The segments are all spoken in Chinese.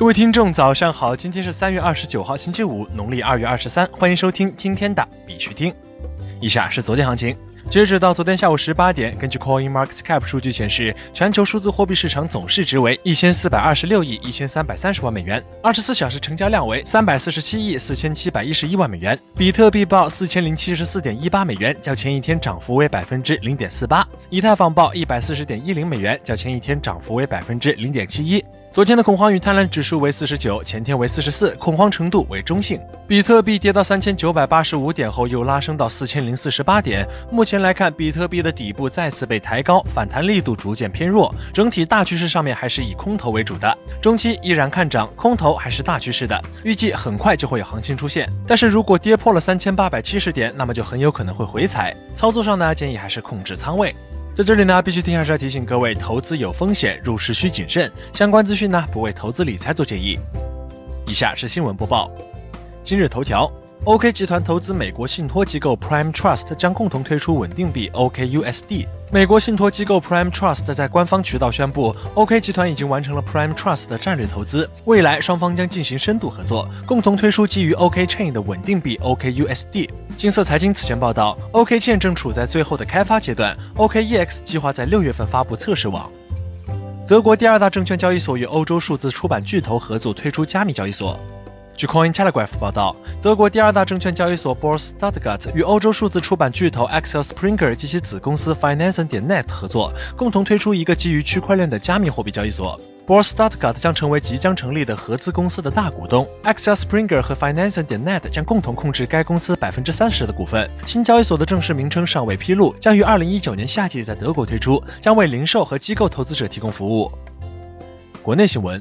各位听众，早上好！今天是三月二十九号，星期五，农历二月二十三。欢迎收听今天的必须听。以下是昨天行情。截止到昨天下午十八点，根据 Coin Market Cap 数据显示，全球数字货币市场总市值为一千四百二十六亿一千三百三十万美元，二十四小时成交量为三百四十七亿四千七百一十一万美元。比特币报四千零七十四点一八美元，较前一天涨幅为百分之零点四八。以太坊报一百四十点一零美元，较前一天涨幅为百分之零点七一。昨天的恐慌与贪婪指数为四十九，前天为四十四，恐慌程度为中性。比特币跌到三千九百八十五点后，又拉升到四千零四十八点。目前来看，比特币的底部再次被抬高，反弹力度逐渐偏弱。整体大趋势上面还是以空头为主的，中期依然看涨，空头还是大趋势的，预计很快就会有行情出现。但是如果跌破了三千八百七十点，那么就很有可能会回踩。操作上呢，建议还是控制仓位。在这里呢，必须提还是要提醒各位，投资有风险，入市需谨慎。相关资讯呢，不为投资理财做建议。以下是新闻播报。今日头条。OK 集团投资美国信托机构 Prime Trust 将共同推出稳定币 OKUSD。美国信托机构 Prime Trust 在官方渠道宣布，OK 集团已经完成了 Prime Trust 的战略投资，未来双方将进行深度合作，共同推出基于 OK Chain 的稳定币 OKUSD。金色财经此前报道，OK Chain 正处在最后的开发阶段，OKEX 计划在六月份发布测试网。德国第二大证券交易所与欧洲数字出版巨头合作推出加密交易所。据 Coin Telegraph 报道，德国第二大证券交易所 Bors Stuttgart 与欧洲数字出版巨头 Axel Springer 及其子公司 Finance 点 Net 合作，共同推出一个基于区块链的加密货币交易所。Bors Stuttgart 将成为即将成立的合资公司的大股东，Axel Springer 和 Finance 点 Net 将共同控制该公司百分之三十的股份。新交易所的正式名称尚未披露，将于二零一九年夏季在德国推出，将为零售和机构投资者提供服务。国内新闻。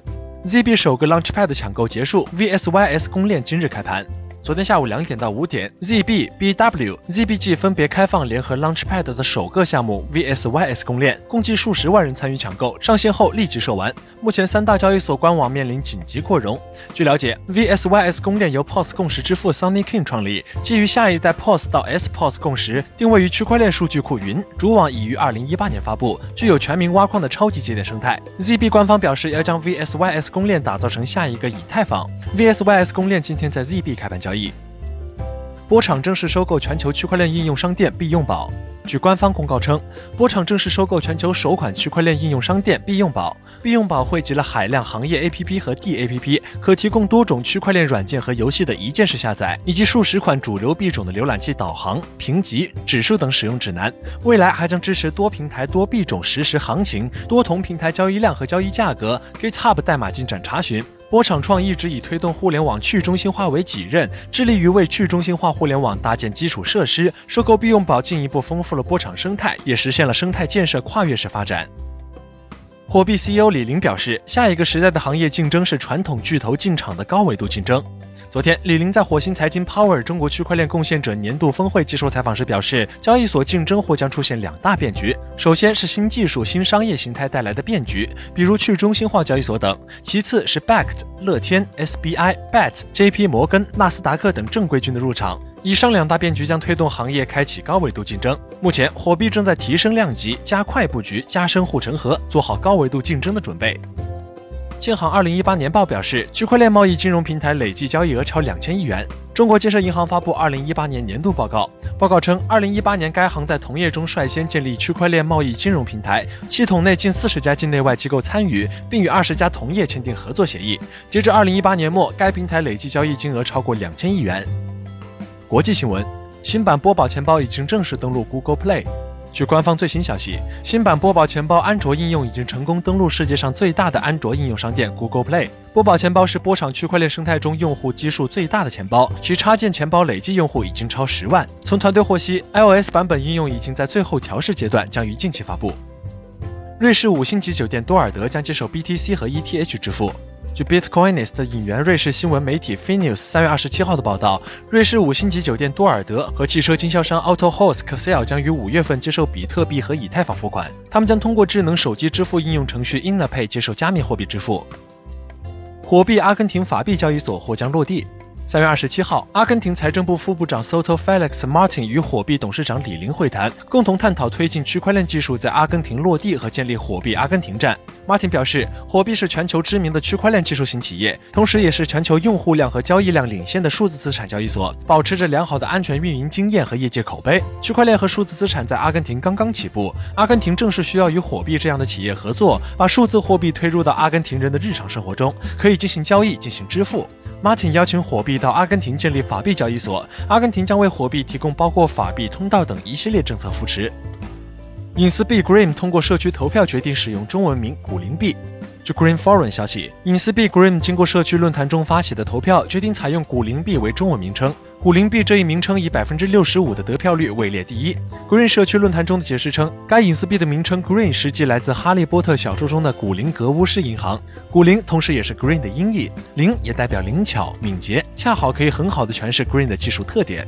ZB 首个 Launchpad 抢购结束，VSYS 公链今日开盘。昨天下午两点到五点，ZB、BW、ZBG 分别开放联合 Launchpad 的首个项目 VSYS 公链，共计数十万人参与抢购，上线后立即售完。目前三大交易所官网面临紧急扩容。据了解，VSYS 公链由 POS 共识之父 Sunny King 创立，基于下一代 POS 到 SPOS 共识，定位于区块链数据库云，主网已于二零一八年发布，具有全民挖矿的超级节点生态。ZB 官方表示要将 VSYS 公链打造成下一个以太坊。VSYS 公链今天在 ZB 开盘交易。波场正式收购全球区块链应用商店必用宝。据官方公告称，波场正式收购全球首款区块链应用商店必用宝。必用宝汇集了海量行业 APP 和 DAPP，可提供多种区块链软件和游戏的一键式下载，以及数十款主流币种的浏览器导航、评级、指数等使用指南。未来还将支持多平台、多币种实时行情、多同平台交易量和交易价格、GitHub 代码进展查询。波场创一直以推动互联网去中心化为己任，致力于为去中心化互联网搭建基础设施。收购必用宝进一步丰富了波场生态，也实现了生态建设跨越式发展。火币 CEO 李林表示，下一个时代的行业竞争是传统巨头进场的高维度竞争。昨天，李林在火星财经 Power 中国区块链贡献者年度峰会接受采访时表示，交易所竞争或将出现两大变局。首先是新技术、新商业形态带来的变局，比如去中心化交易所等；其次是 Backed、乐天、SBI、Bet、JP 摩根、纳斯达克等正规军的入场。以上两大变局将推动行业开启高维度竞争。目前，火币正在提升量级、加快布局、加深护城河，做好高维度竞争的准备。建行二零一八年报表示，区块链贸易金融平台累计交易额超两千亿元。中国建设银行发布二零一八年年度报告，报告称，二零一八年该行在同业中率先建立区块链贸易金融平台，系统内近四十家境内外机构参与，并与二十家同业签订合作协议。截至二零一八年末，该平台累计交易金额超过两千亿元。国际新闻：新版波宝钱包已经正式登陆 Google Play。据官方最新消息，新版波宝钱包安卓应用已经成功登陆世界上最大的安卓应用商店 Google Play。波宝钱包是波场区块链生态中用户基数最大的钱包，其插件钱包累计用户已经超十万。从团队获悉，iOS 版本应用已经在最后调试阶段，将于近期发布。瑞士五星级酒店多尔德将接受 BTC 和 ETH 支付。据 Bitcoinist 引援瑞士新闻媒体 Finews 三月二十七号的报道，瑞士五星级酒店多尔德和汽车经销商 AutoHost Excel 将于五月份接受比特币和以太坊付款。他们将通过智能手机支付应用程序 InnaPay 接受加密货币支付。火币阿根廷法币交易所或将落地。三月二十七号，阿根廷财政部副部长 Soto Felix Martin 与火币董事长李林会谈，共同探讨推进区块链技术在阿根廷落地和建立火币阿根廷站。Martin 表示，火币是全球知名的区块链技术型企业，同时也是全球用户量和交易量领先的数字资产交易所，保持着良好的安全运营经验和业界口碑。区块链和数字资产在阿根廷刚刚起步，阿根廷正是需要与火币这样的企业合作，把数字货币推入到阿根廷人的日常生活中，可以进行交易、进行支付。Martin 邀请火币到阿根廷建立法币交易所，阿根廷将为货币提供包括法币通道等一系列政策扶持。隐私币 Green 通过社区投票决定使用中文名“古灵币”。据 Green Forum 消息，隐私币 Green 经过社区论坛中发起的投票，决定采用“古灵币”为中文名称。古灵币这一名称以百分之六十五的得票率位列第一。Green 社区论坛中的解释称，该隐私币的名称 Green 实际来自《哈利波特》小说中的古灵格巫师银行。古灵同时也是 Green 的音译，灵也代表灵巧、敏捷，恰好可以很好的诠释 Green 的技术特点。